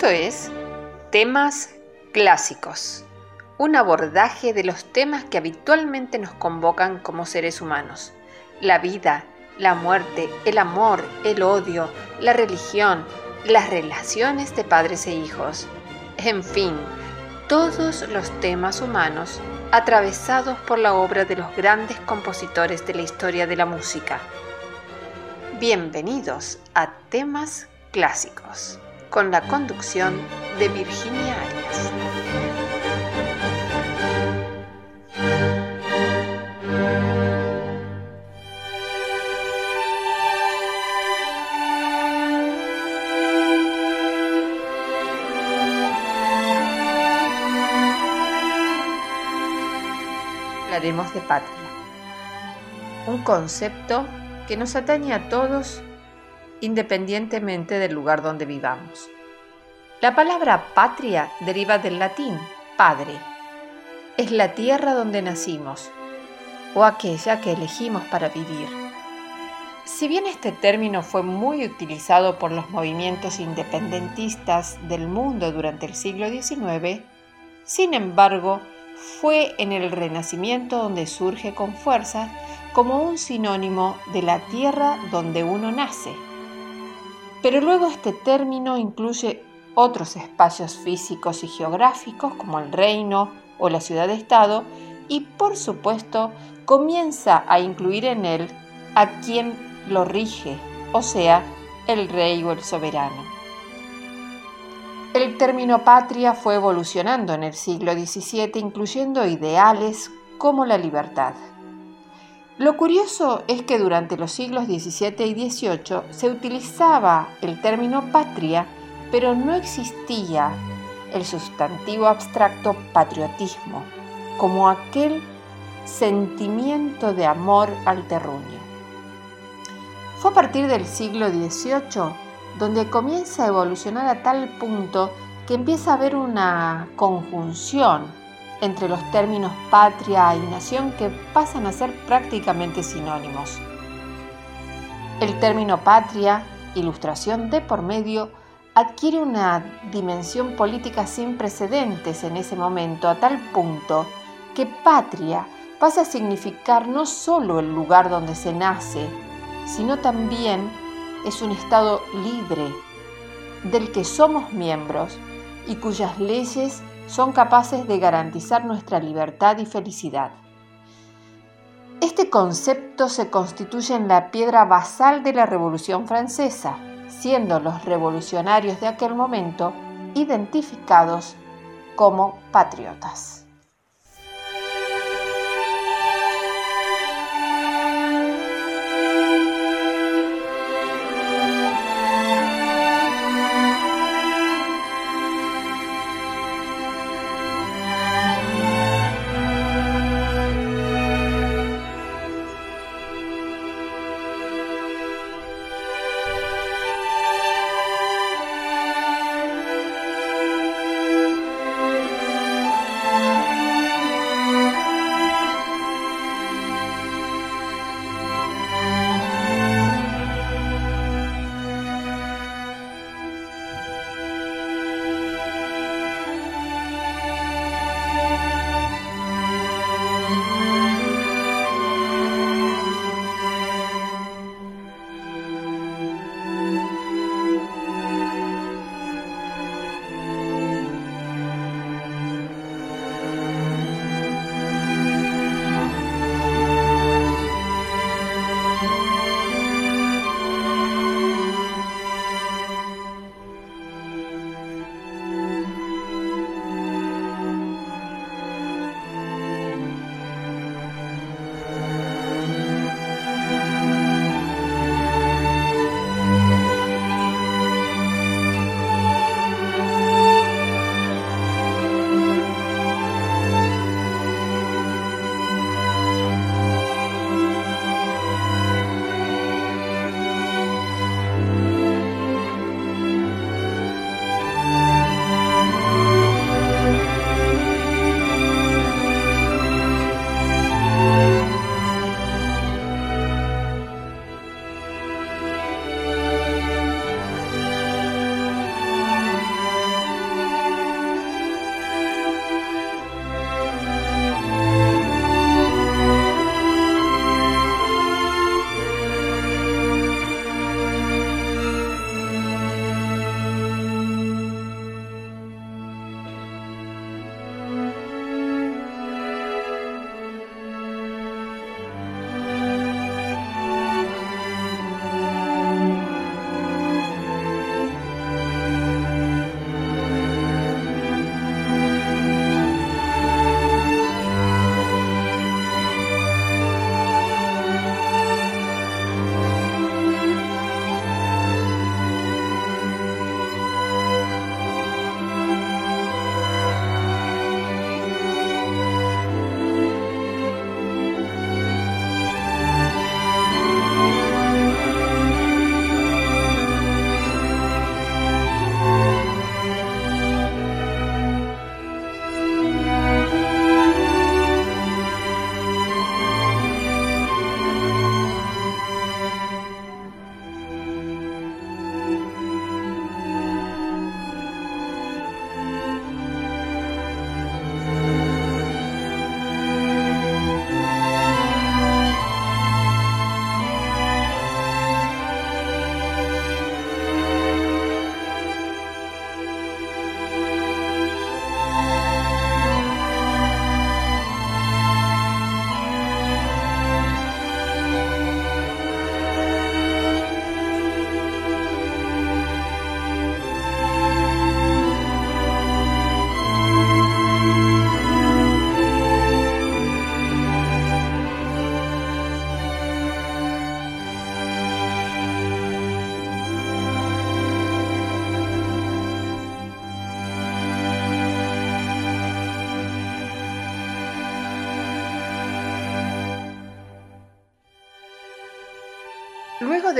Esto es Temas Clásicos, un abordaje de los temas que habitualmente nos convocan como seres humanos. La vida, la muerte, el amor, el odio, la religión, las relaciones de padres e hijos, en fin, todos los temas humanos atravesados por la obra de los grandes compositores de la historia de la música. Bienvenidos a Temas Clásicos con la conducción de Virginia Arias. Hablaremos de patria, un concepto que nos atañe a todos independientemente del lugar donde vivamos. La palabra patria deriva del latín padre. Es la tierra donde nacimos o aquella que elegimos para vivir. Si bien este término fue muy utilizado por los movimientos independentistas del mundo durante el siglo XIX, sin embargo, fue en el Renacimiento donde surge con fuerza como un sinónimo de la tierra donde uno nace. Pero luego este término incluye otros espacios físicos y geográficos como el reino o la ciudad-estado y por supuesto comienza a incluir en él a quien lo rige, o sea, el rey o el soberano. El término patria fue evolucionando en el siglo XVII incluyendo ideales como la libertad. Lo curioso es que durante los siglos XVII y XVIII se utilizaba el término patria, pero no existía el sustantivo abstracto patriotismo, como aquel sentimiento de amor al terruño. Fue a partir del siglo XVIII donde comienza a evolucionar a tal punto que empieza a haber una conjunción entre los términos patria y nación que pasan a ser prácticamente sinónimos. El término patria, ilustración de por medio, adquiere una dimensión política sin precedentes en ese momento, a tal punto que patria pasa a significar no solo el lugar donde se nace, sino también es un Estado libre del que somos miembros y cuyas leyes son capaces de garantizar nuestra libertad y felicidad. Este concepto se constituye en la piedra basal de la Revolución Francesa, siendo los revolucionarios de aquel momento identificados como patriotas.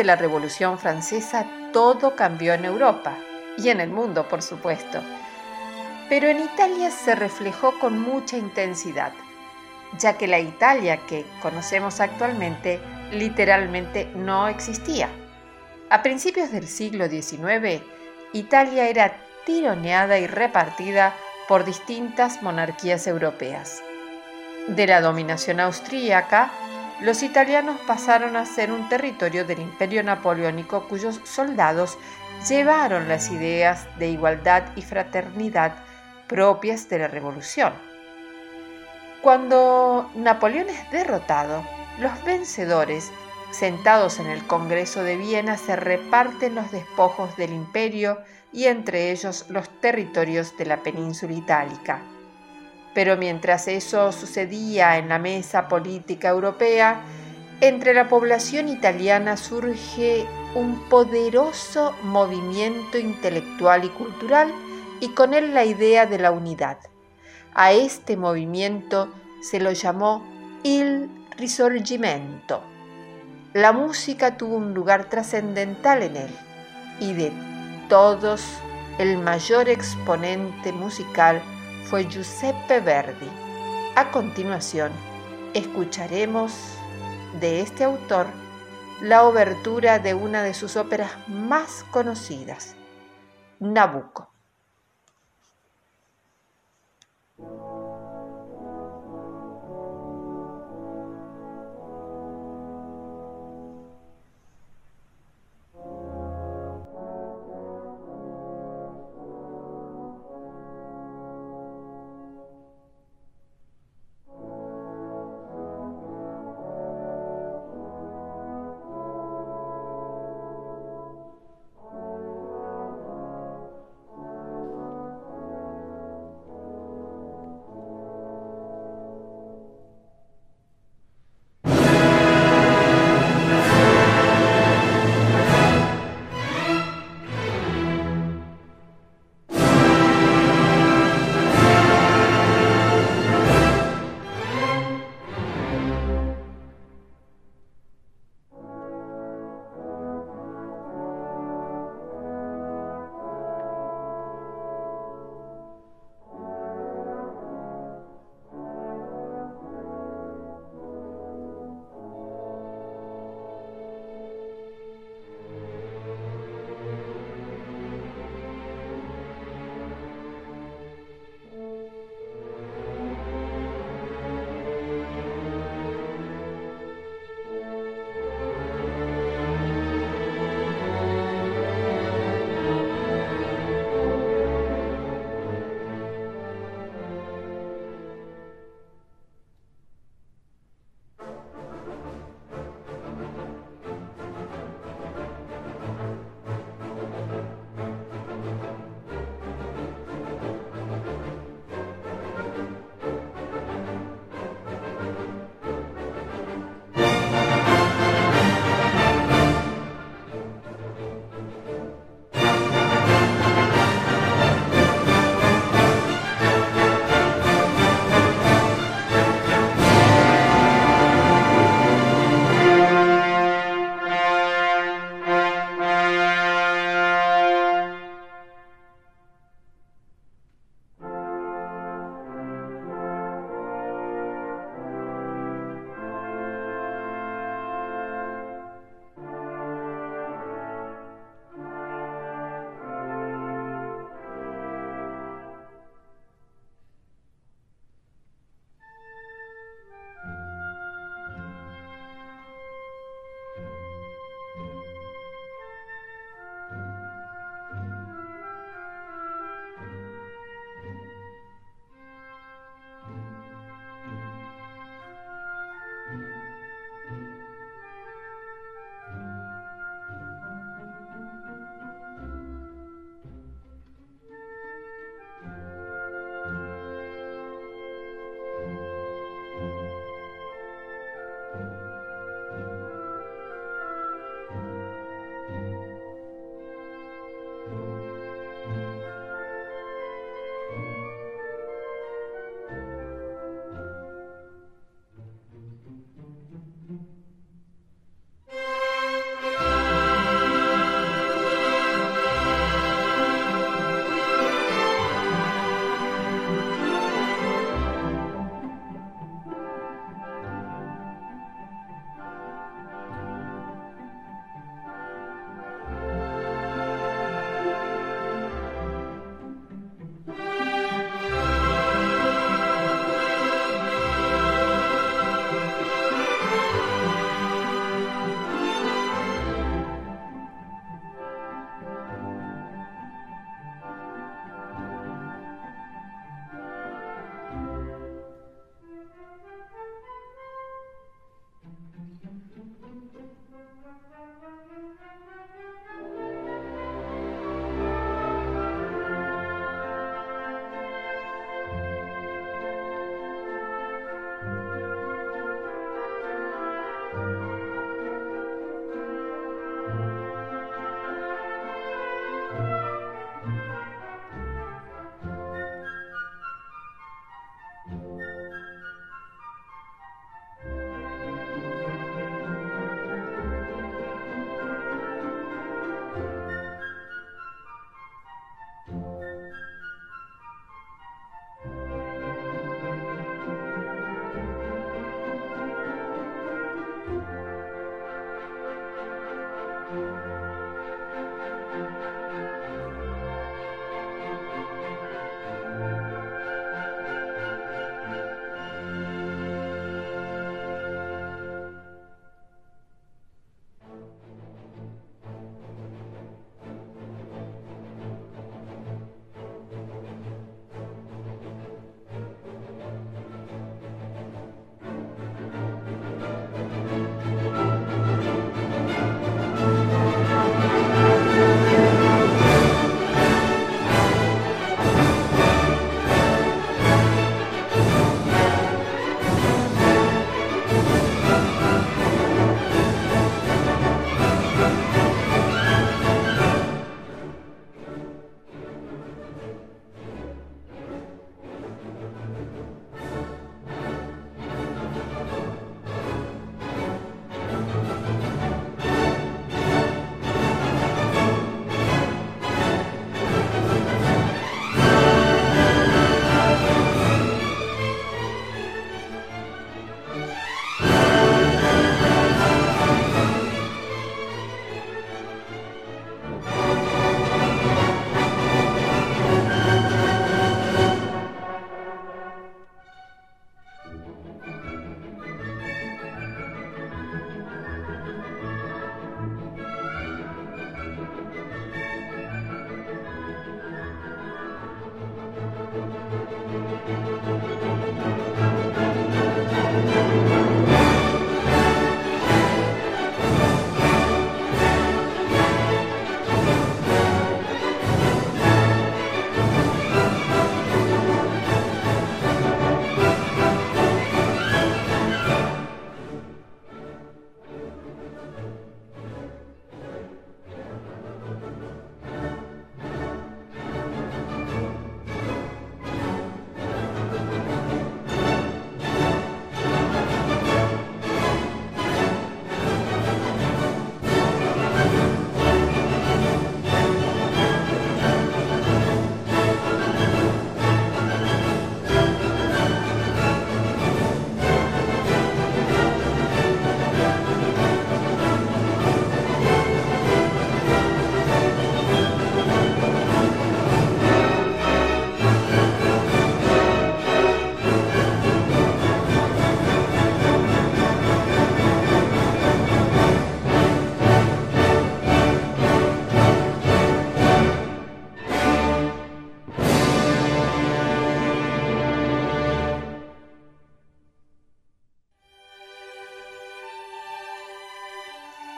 De la Revolución Francesa todo cambió en Europa y en el mundo, por supuesto. Pero en Italia se reflejó con mucha intensidad, ya que la Italia que conocemos actualmente literalmente no existía. A principios del siglo XIX, Italia era tironeada y repartida por distintas monarquías europeas. De la dominación austríaca los italianos pasaron a ser un territorio del imperio napoleónico cuyos soldados llevaron las ideas de igualdad y fraternidad propias de la revolución. Cuando Napoleón es derrotado, los vencedores, sentados en el Congreso de Viena, se reparten los despojos del imperio y entre ellos los territorios de la península itálica. Pero mientras eso sucedía en la mesa política europea, entre la población italiana surge un poderoso movimiento intelectual y cultural y con él la idea de la unidad. A este movimiento se lo llamó il Risorgimento. La música tuvo un lugar trascendental en él y de todos el mayor exponente musical fue Giuseppe Verdi. A continuación, escucharemos de este autor la obertura de una de sus óperas más conocidas, Nabucco.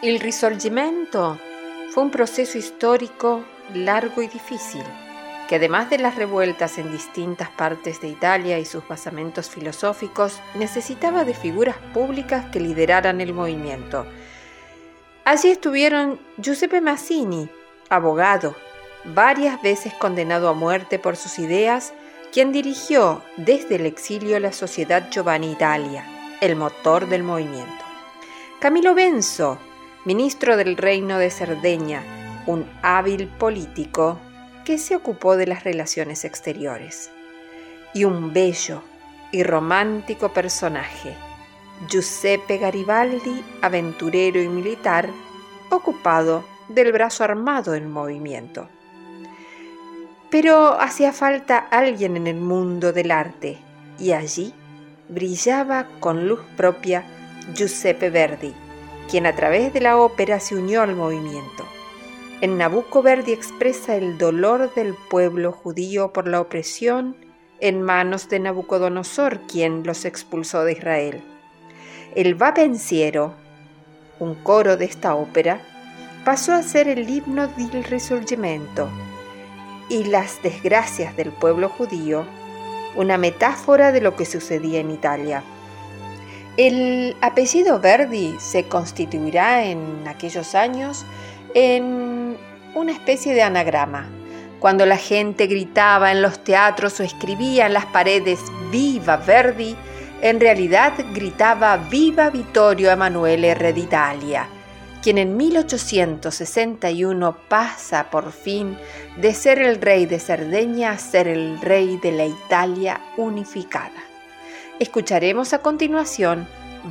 El Risorgimento fue un proceso histórico largo y difícil, que además de las revueltas en distintas partes de Italia y sus basamentos filosóficos, necesitaba de figuras públicas que lideraran el movimiento. Allí estuvieron Giuseppe Mazzini, abogado, varias veces condenado a muerte por sus ideas, quien dirigió desde el exilio la Sociedad Giovanni Italia, el motor del movimiento. Camilo Benzo, ministro del Reino de Cerdeña, un hábil político que se ocupó de las relaciones exteriores. Y un bello y romántico personaje, Giuseppe Garibaldi, aventurero y militar, ocupado del brazo armado del movimiento. Pero hacía falta alguien en el mundo del arte, y allí brillaba con luz propia Giuseppe Verdi, quien a través de la ópera se unió al movimiento. En Nabucco Verdi expresa el dolor del pueblo judío por la opresión en manos de Nabucodonosor, quien los expulsó de Israel. El Va Pensiero, un coro de esta ópera, pasó a ser el himno del Risorgimento y las desgracias del pueblo judío, una metáfora de lo que sucedía en Italia. El apellido Verdi se constituirá en aquellos años en una especie de anagrama. Cuando la gente gritaba en los teatros o escribía en las paredes Viva Verdi, en realidad gritaba Viva Vittorio Emanuele R. d'Italia, quien en 1861 pasa por fin de ser el rey de Cerdeña a ser el rey de la Italia unificada. Escucharemos a continuación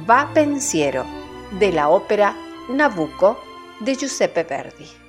Va Pensiero de la ópera Nabucco de Giuseppe Verdi.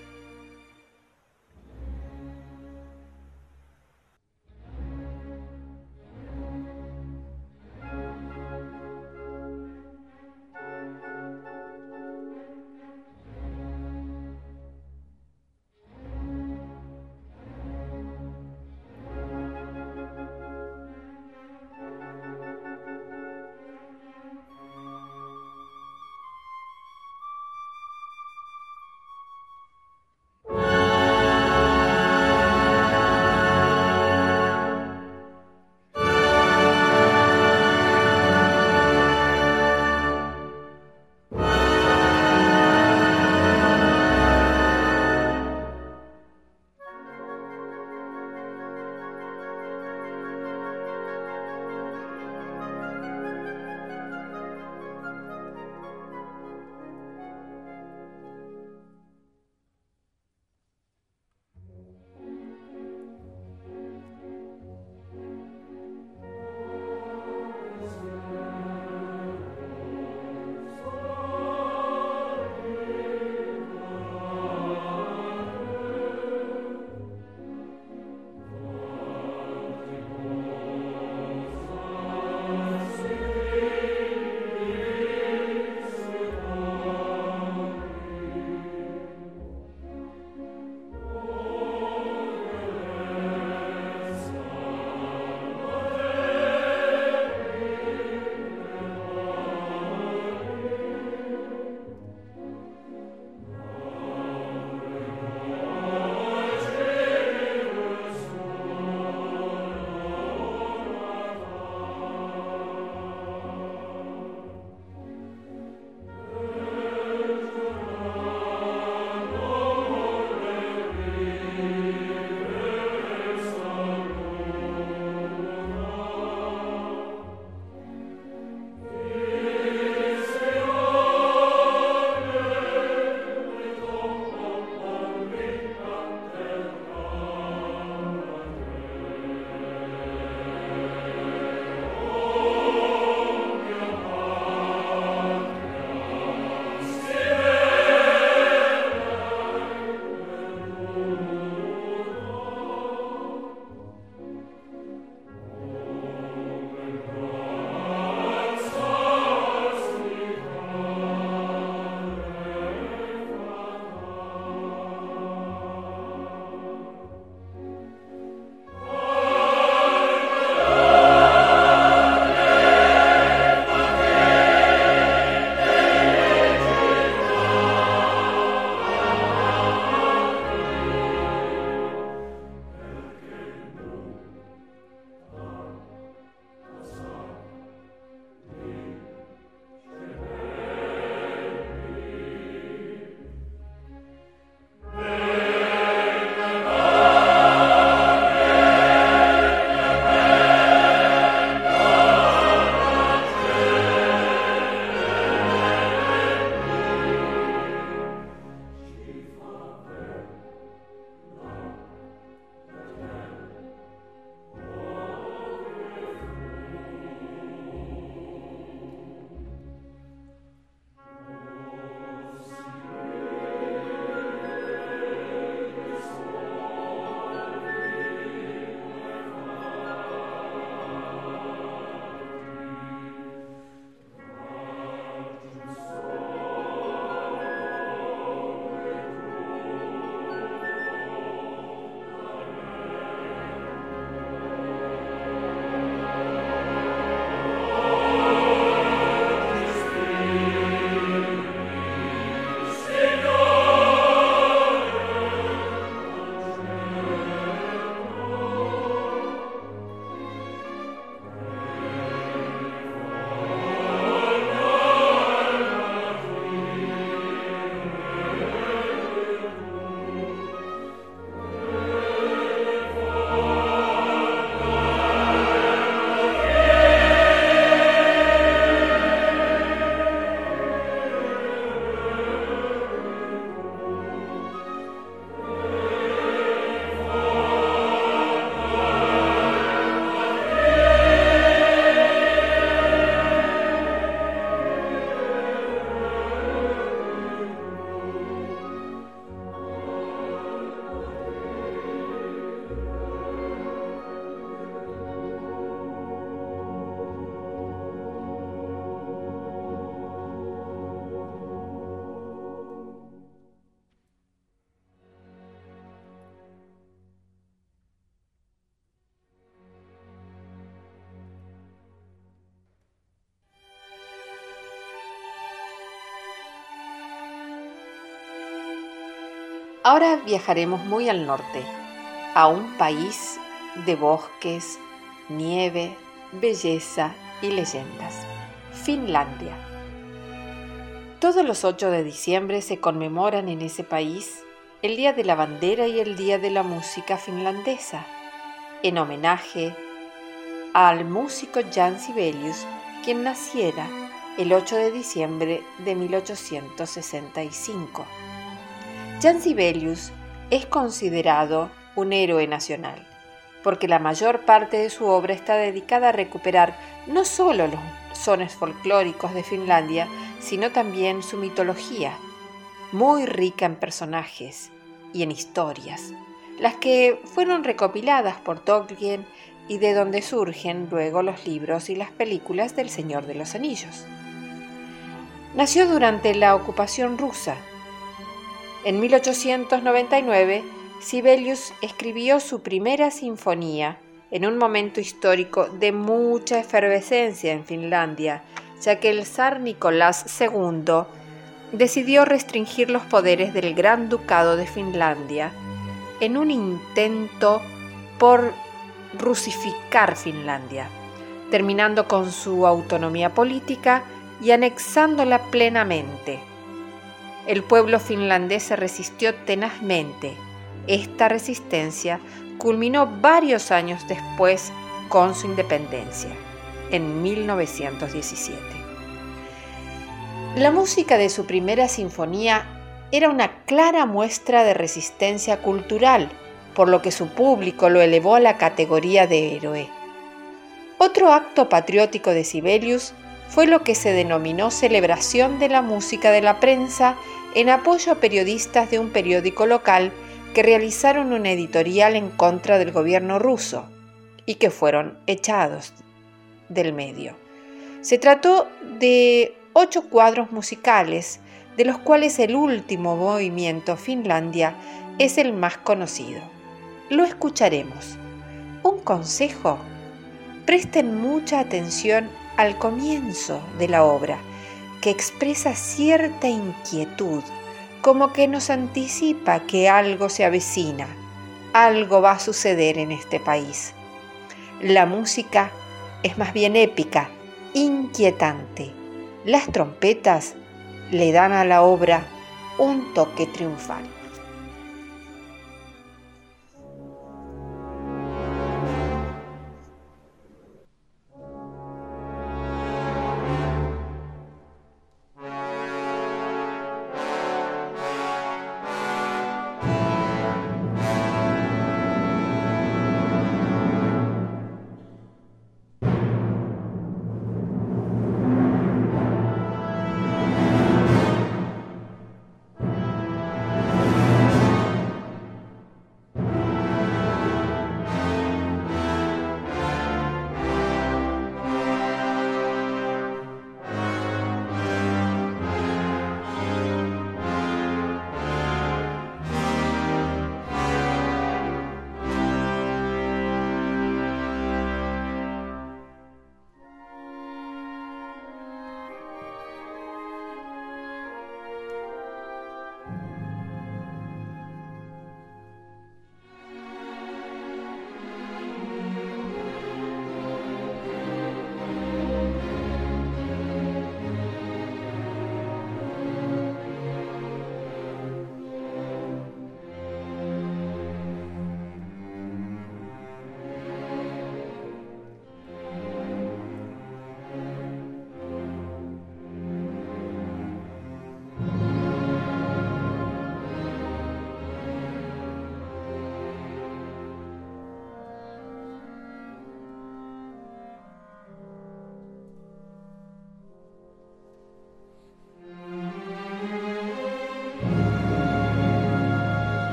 Ahora viajaremos muy al norte, a un país de bosques, nieve, belleza y leyendas. Finlandia. Todos los 8 de diciembre se conmemoran en ese país el Día de la Bandera y el Día de la Música Finlandesa, en homenaje al músico Jan Sibelius, quien naciera el 8 de diciembre de 1865. Jan Sibelius es considerado un héroe nacional, porque la mayor parte de su obra está dedicada a recuperar no solo los sones folclóricos de Finlandia, sino también su mitología, muy rica en personajes y en historias, las que fueron recopiladas por Tolkien y de donde surgen luego los libros y las películas del Señor de los Anillos. Nació durante la ocupación rusa. En 1899, Sibelius escribió su primera sinfonía en un momento histórico de mucha efervescencia en Finlandia, ya que el zar Nicolás II decidió restringir los poderes del Gran Ducado de Finlandia en un intento por rusificar Finlandia, terminando con su autonomía política y anexándola plenamente. El pueblo finlandés se resistió tenazmente. Esta resistencia culminó varios años después con su independencia, en 1917. La música de su primera sinfonía era una clara muestra de resistencia cultural, por lo que su público lo elevó a la categoría de héroe. Otro acto patriótico de Sibelius fue lo que se denominó celebración de la música de la prensa en apoyo a periodistas de un periódico local que realizaron un editorial en contra del gobierno ruso y que fueron echados del medio. Se trató de ocho cuadros musicales, de los cuales el último movimiento Finlandia es el más conocido. Lo escucharemos. Un consejo. Presten mucha atención al comienzo de la obra, que expresa cierta inquietud, como que nos anticipa que algo se avecina, algo va a suceder en este país. La música es más bien épica, inquietante. Las trompetas le dan a la obra un toque triunfal.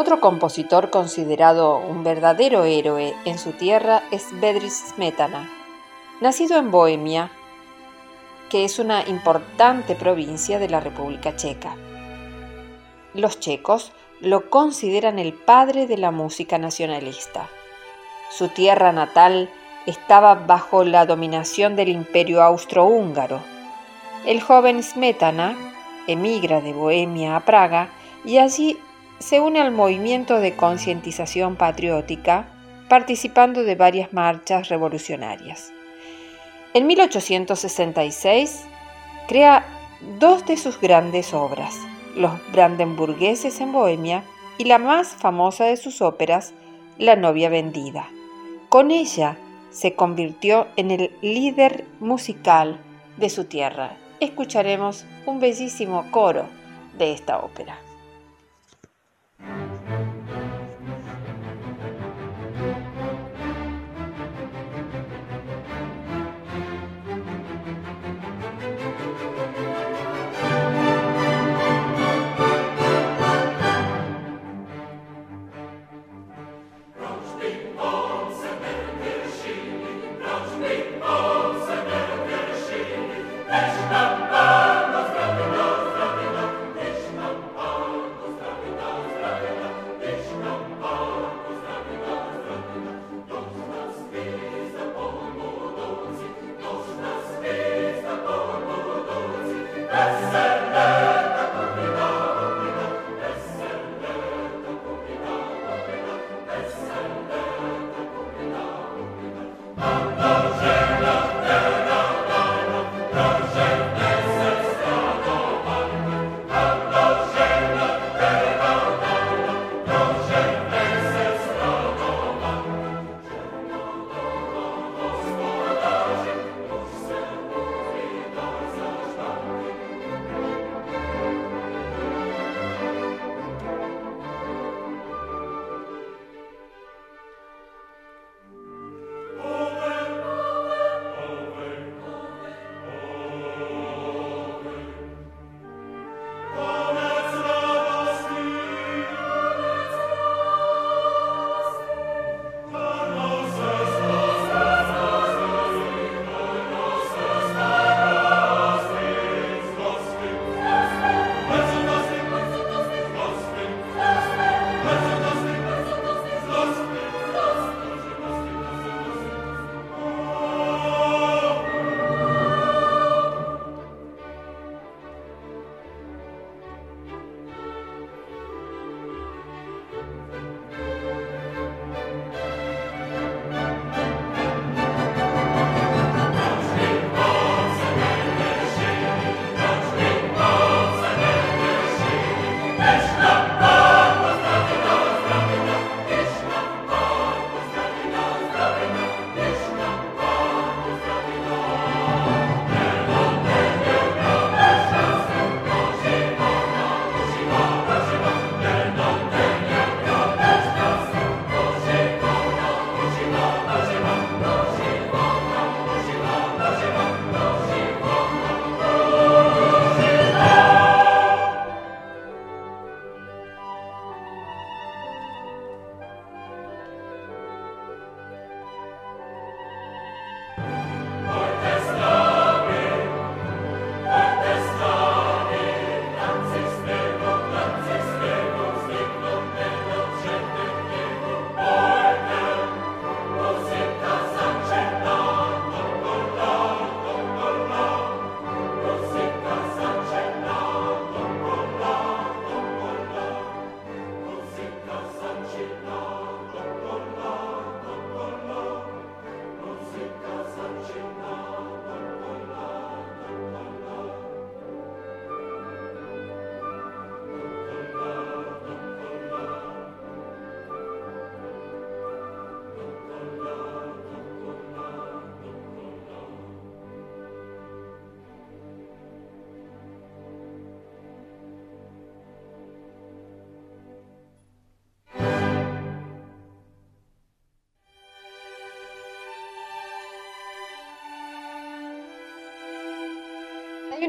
Otro compositor considerado un verdadero héroe en su tierra es Bedřich Smetana. Nacido en Bohemia, que es una importante provincia de la República Checa. Los checos lo consideran el padre de la música nacionalista. Su tierra natal estaba bajo la dominación del imperio austrohúngaro. El joven Smetana emigra de Bohemia a Praga y allí se une al movimiento de concientización patriótica, participando de varias marchas revolucionarias. En 1866 crea dos de sus grandes obras, Los Brandenburgueses en Bohemia y la más famosa de sus óperas, La novia vendida. Con ella se convirtió en el líder musical de su tierra. Escucharemos un bellísimo coro de esta ópera.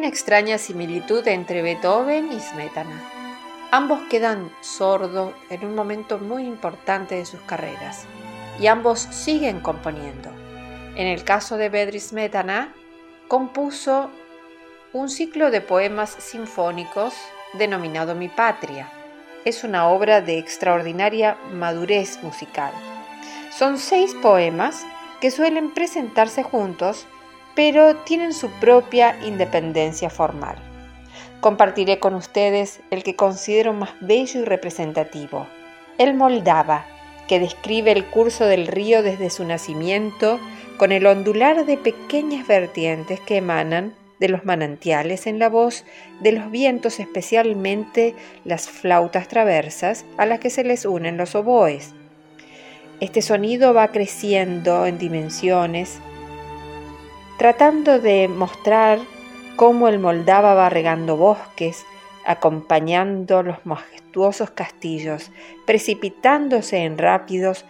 Una extraña similitud entre Beethoven y Smetana. Ambos quedan sordos en un momento muy importante de sus carreras y ambos siguen componiendo. En el caso de Bedřich Smetana, compuso un ciclo de poemas sinfónicos denominado Mi Patria. Es una obra de extraordinaria madurez musical. Son seis poemas que suelen presentarse juntos, pero tienen su propia independencia formal compartiré con ustedes el que considero más bello y representativo, el Moldava, que describe el curso del río desde su nacimiento con el ondular de pequeñas vertientes que emanan de los manantiales en la voz de los vientos, especialmente las flautas traversas a las que se les unen los oboes. Este sonido va creciendo en dimensiones, tratando de mostrar cómo el Moldava va regando bosques, acompañando los majestuosos castillos, precipitándose en rápidos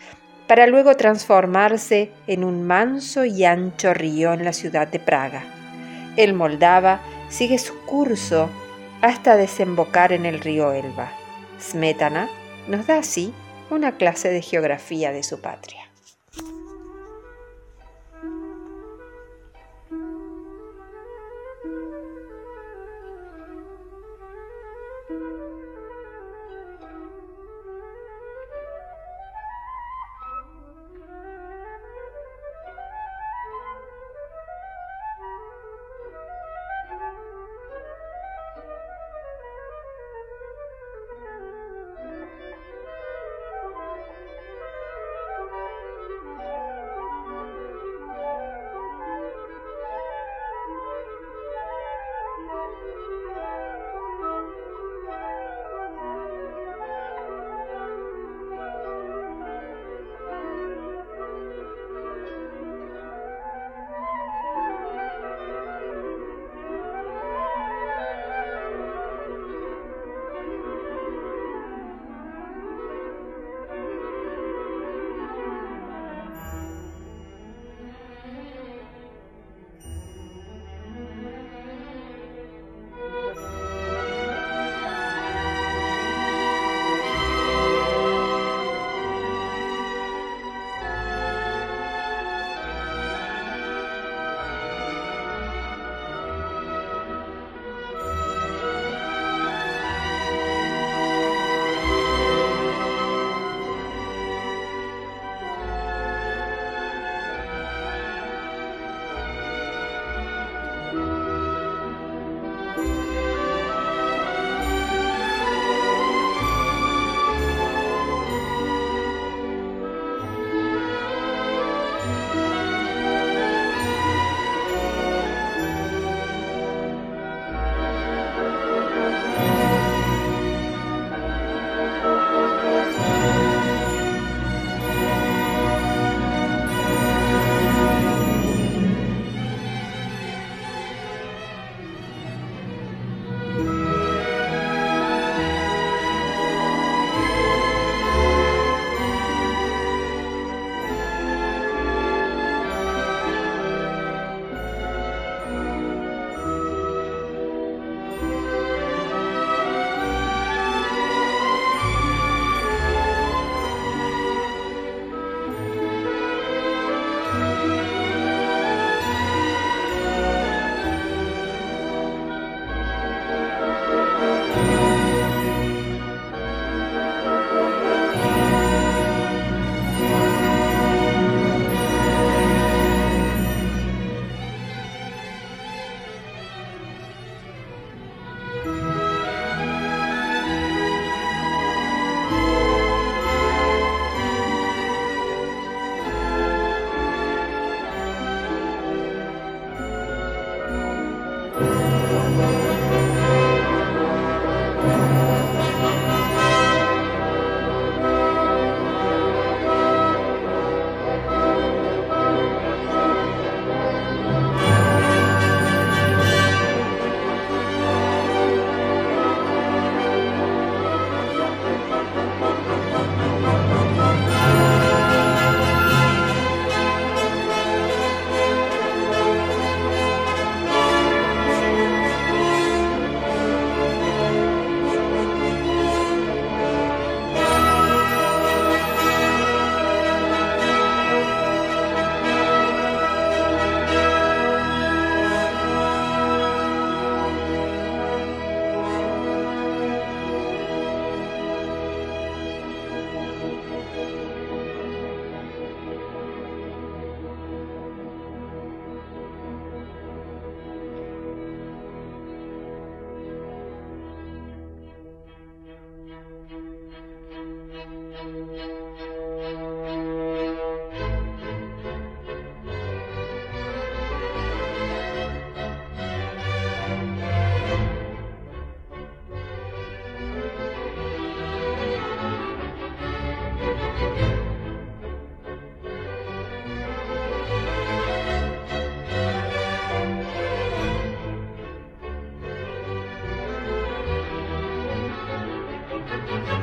para luego transformarse en un manso y ancho río en la ciudad de Praga. El Moldava sigue su curso hasta desembocar en el río Elba. Smetana nos da así una clase de geografía de su patria. Thank you.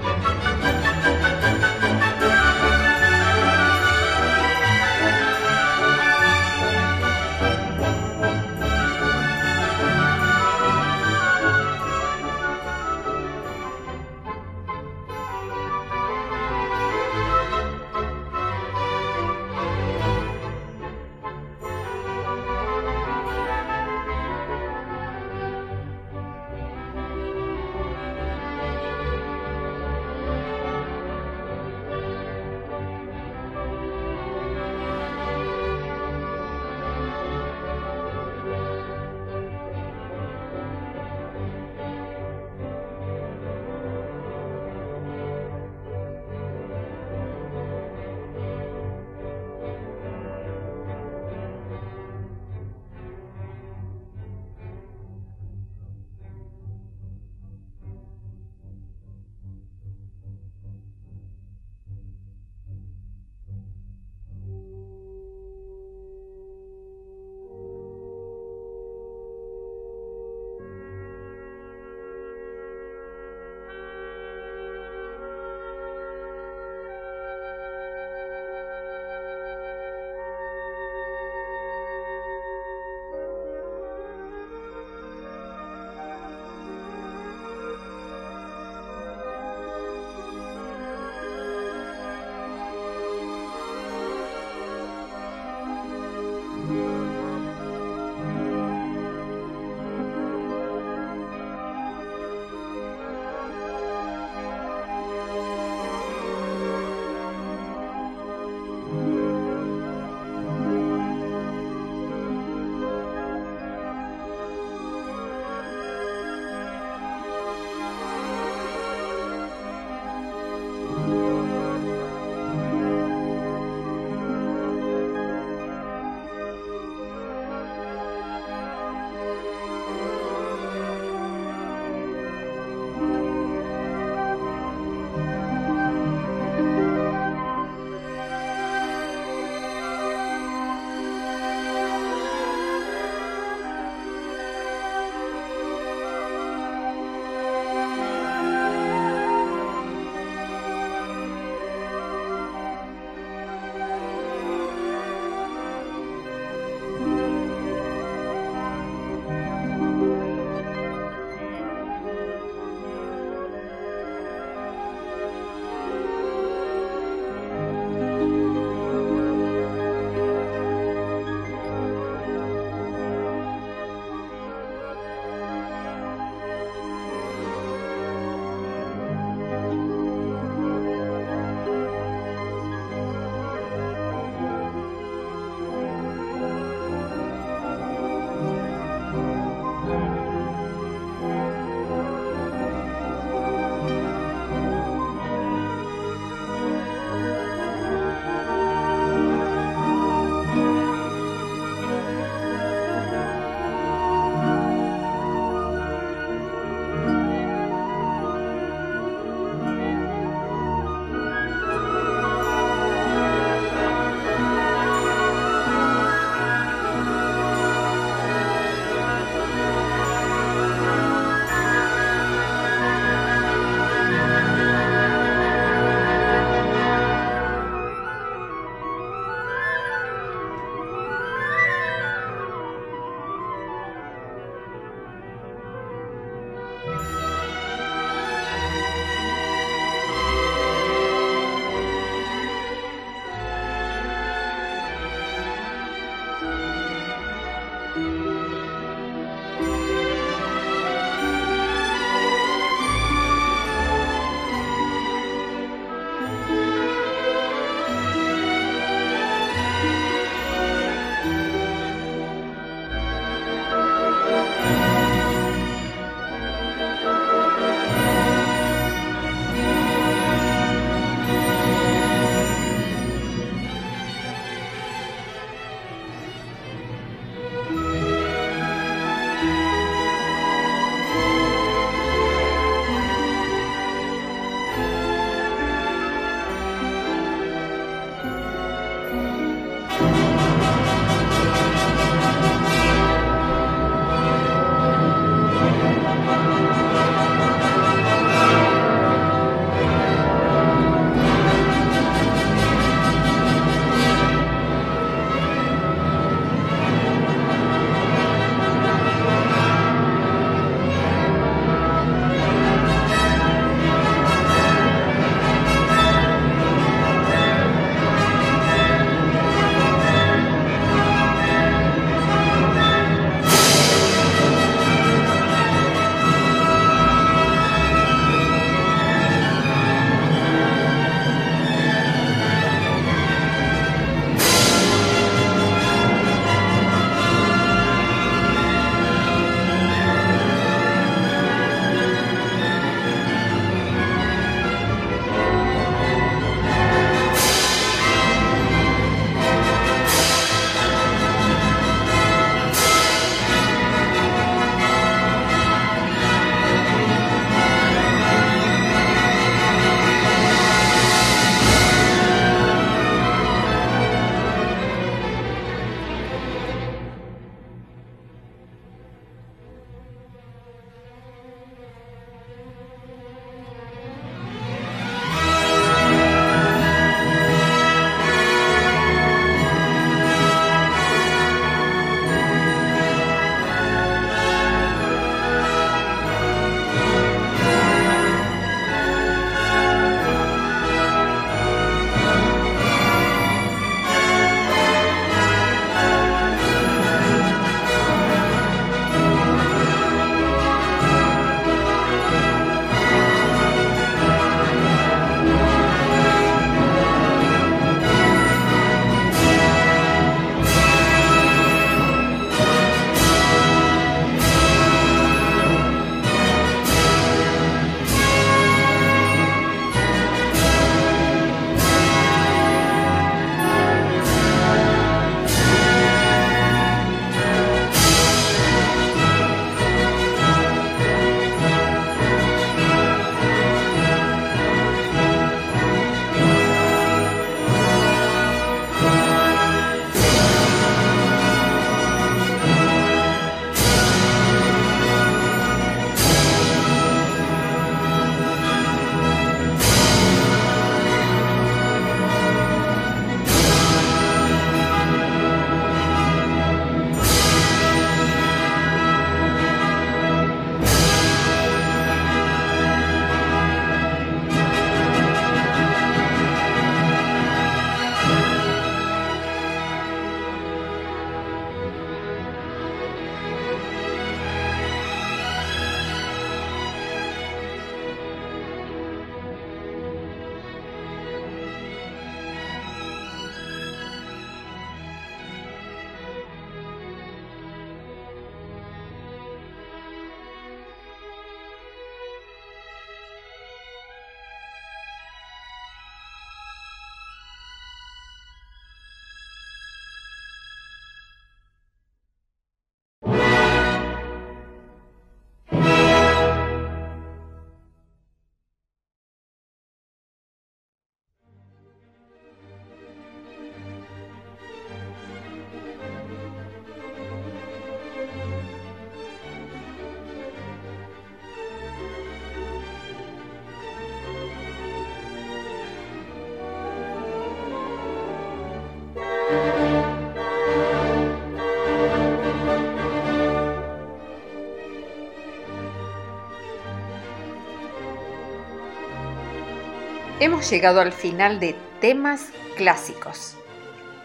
Hemos llegado al final de temas clásicos.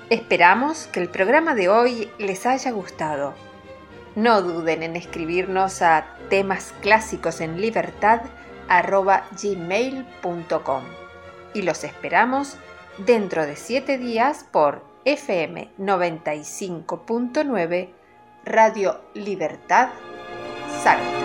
Esperamos que el programa de hoy les haya gustado. No duden en escribirnos a temas clásicos en y los esperamos dentro de siete días por FM 95.9 Radio Libertad Salta.